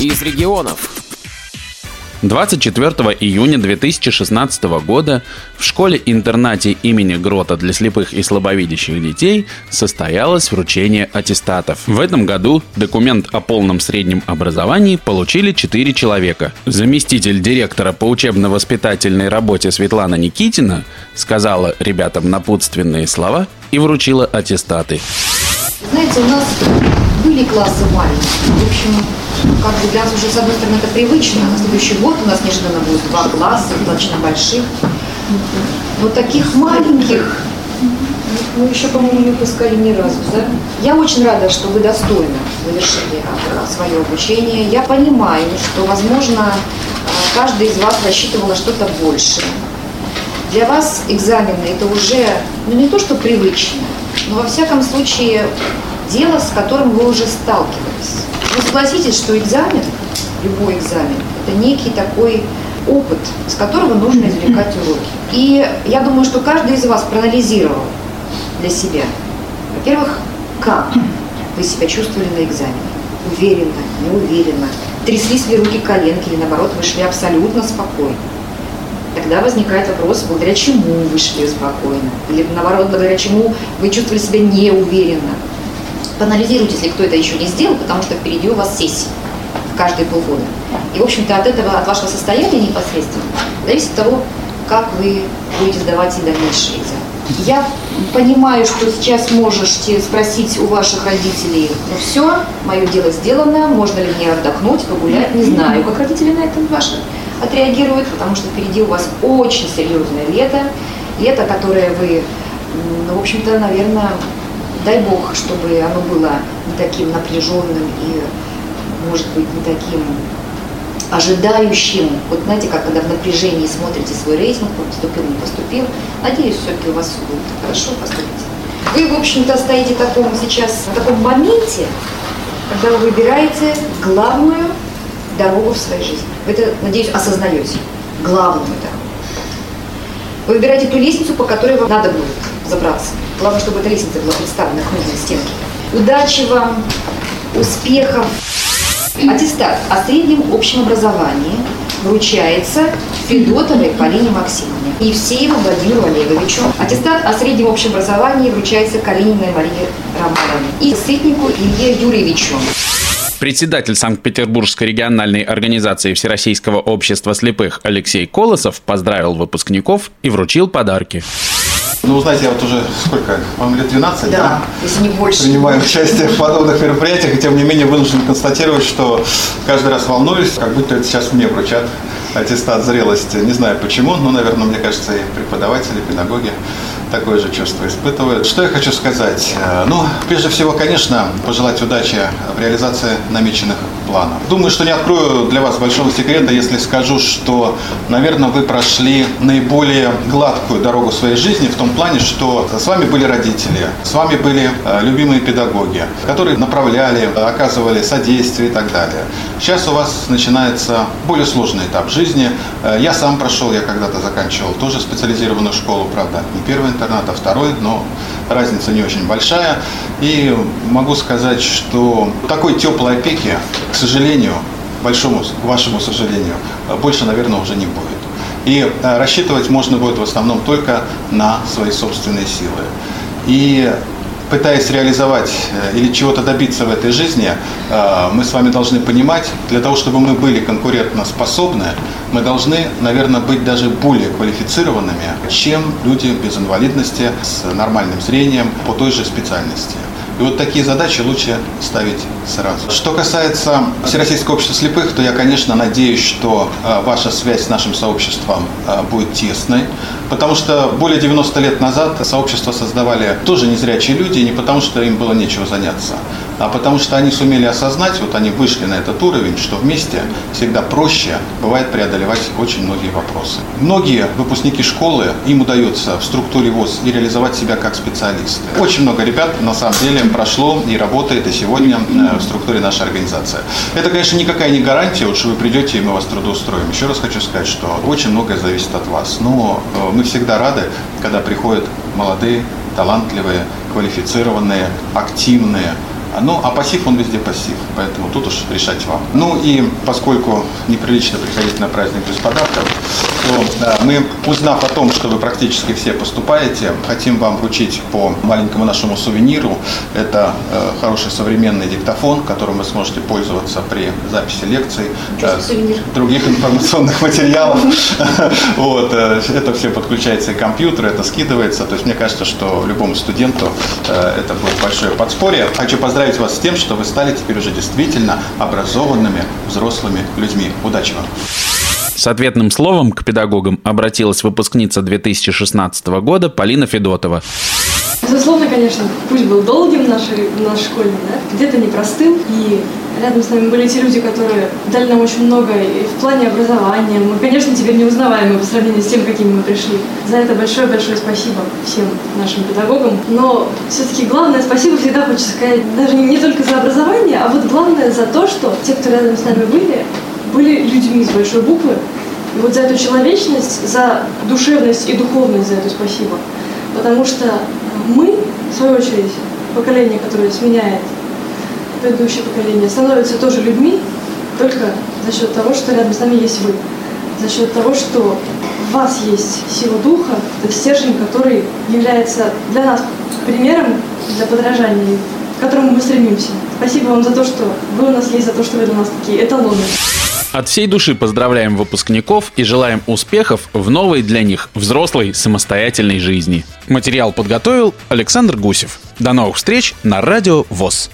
из регионов. 24 июня 2016 года в школе-интернате имени Грота для слепых и слабовидящих детей состоялось вручение аттестатов. В этом году документ о полном среднем образовании получили 4 человека. Заместитель директора по учебно-воспитательной работе Светлана Никитина сказала ребятам напутственные слова и вручила аттестаты. Знаете, у нас были классы маленькие. В общем, как бы для нас уже, с одной стороны, это привычно. На следующий год у нас неожиданно будет два класса, достаточно больших. Вот таких маленьких мы еще, по-моему, не выпускали ни разу, да? Я очень рада, что вы достойно завершили свое обучение. Я понимаю, что, возможно, каждый из вас рассчитывал на что-то большее. Для вас экзамены это уже, ну не то, что привычно, но во всяком случае дело, с которым вы уже сталкивались. Вы согласитесь, что экзамен, любой экзамен, это некий такой опыт, с которого нужно извлекать уроки. И я думаю, что каждый из вас проанализировал для себя, во-первых, как вы себя чувствовали на экзамене. Уверенно, неуверенно. Тряслись ли руки коленки или наоборот вы шли абсолютно спокойно. Тогда возникает вопрос, благодаря чему вы шли спокойно. Или наоборот, благодаря чему вы чувствовали себя неуверенно. Поанализируйте, если кто это еще не сделал, потому что впереди у вас сессия каждые полгода. И, в общем-то, от этого, от вашего состояния непосредственно зависит того, как вы будете сдавать и дальнейшие экзамены. Я понимаю, что сейчас можете спросить у ваших родителей, ну все, мое дело сделано, можно ли мне отдохнуть, погулять, не знаю, как родители на это ваши отреагируют, потому что впереди у вас очень серьезное лето, лето, которое вы, ну, в общем-то, наверное, дай бог, чтобы оно было не таким напряженным и, может быть, не таким ожидающим. Вот знаете, как когда в напряжении смотрите свой рейтинг, поступил, не поступил. Надеюсь, все-таки у вас будет хорошо поступить. Вы, в общем-то, стоите в таком сейчас, в таком моменте, когда вы выбираете главную дорогу в своей жизни. Вы это, надеюсь, осознаете. Главную дорогу. Вы выбираете ту лестницу, по которой вам надо будет забраться. Главное, чтобы эта лестница была представлена к нужной стенке. Удачи вам, успехов. Аттестат о среднем общем образовании вручается Федотовой Полине Максимовне и Евсееву Владимиру Олеговичу. Аттестат о среднем общем образовании вручается Калининой Марии Романовне и Сытнику Илье Юрьевичу. Председатель Санкт-Петербургской региональной организации Всероссийского общества слепых Алексей Колосов поздравил выпускников и вручил подарки. Ну, знаете, я вот уже сколько, вам лет 12, да? да? если не больше. Принимаю участие в подобных мероприятиях, и тем не менее вынужден констатировать, что каждый раз волнуюсь, как будто это сейчас мне вручат аттестат зрелости. Не знаю почему, но, наверное, мне кажется, и преподаватели, и педагоги такое же чувство испытывают. Что я хочу сказать? Э, ну, прежде всего, конечно, пожелать удачи в реализации намеченных планов. Думаю, что не открою для вас большого секрета, если скажу, что, наверное, вы прошли наиболее гладкую дорогу своей жизни в том плане, что с вами были родители, с вами были э, любимые педагоги, которые направляли, оказывали содействие и так далее. Сейчас у вас начинается более сложный этап жизни. Э, я сам прошел, я когда-то заканчивал тоже специализированную школу, правда, не первый интернат, а второй, но разница не очень большая. И могу сказать, что такой теплой опеки, к сожалению, большому, вашему сожалению, больше, наверное, уже не будет. И э, рассчитывать можно будет в основном только на свои собственные силы. И пытаясь реализовать э, или чего-то добиться в этой жизни, э, мы с вами должны понимать, для того, чтобы мы были конкурентоспособны, мы должны, наверное, быть даже более квалифицированными, чем люди без инвалидности с нормальным зрением по той же специальности. И вот такие задачи лучше ставить сразу. Что касается Всероссийского общества слепых, то я, конечно, надеюсь, что э, ваша связь с нашим сообществом э, будет тесной, потому что более 90 лет назад сообщество создавали тоже незрячие люди, не потому что им было нечего заняться, а потому что они сумели осознать, вот они вышли на этот уровень, что вместе всегда проще бывает преодолевать очень многие вопросы. Многие выпускники школы, им удается в структуре ВОЗ и реализовать себя как специалисты. Очень много ребят, на самом деле, прошло и работает и сегодня э, в структуре нашей организации. Это, конечно, никакая не гарантия, вот, что вы придете и мы вас трудоустроим. Еще раз хочу сказать, что очень многое зависит от вас. Но э, мы всегда рады, когда приходят молодые, талантливые, квалифицированные, активные, Ну, а пассив, он везде пассив, поэтому тут уж решать вам. Ну и поскольку неприлично приходить на праздник без подарков, то да, мы, узнав о том, что вы практически все поступаете, хотим вам вручить по маленькому нашему сувениру. Это э, хороший современный диктофон, которым вы сможете пользоваться при записи лекций, э, других информационных материалов. Вот, э, это все подключается и компьютер, это скидывается. То есть мне кажется, что любому студенту э, это будет большое подспорье. Хочу поздравить вас с тем, что вы стали теперь уже действительно образованными взрослыми людьми. Удачи вам! С ответным словом к педагогам обратилась выпускница 2016 года Полина Федотова. Безусловно, конечно, путь был долгим нашей, наш школьный, да? где-то непростым, и рядом с нами были те люди, которые дали нам очень много и в плане образования. Мы, конечно, теперь не узнаваемы по сравнению с тем, какими мы пришли. За это большое-большое спасибо всем нашим педагогам. Но все-таки главное спасибо всегда хочется сказать даже не только за образование, а вот главное за то, что те, кто рядом с нами были, были людьми с большой буквы. И вот за эту человечность, за душевность и духовность за это спасибо. Потому что мы, в свою очередь, поколение, которое сменяет предыдущее поколение, становятся тоже людьми только за счет того, что рядом с нами есть вы. За счет того, что в вас есть сила духа, это стержень, который является для нас примером для подражания, к которому мы стремимся. Спасибо вам за то, что вы у нас есть, за то, что вы для нас такие эталоны. От всей души поздравляем выпускников и желаем успехов в новой для них взрослой самостоятельной жизни. Материал подготовил Александр Гусев. До новых встреч на Радио ВОЗ.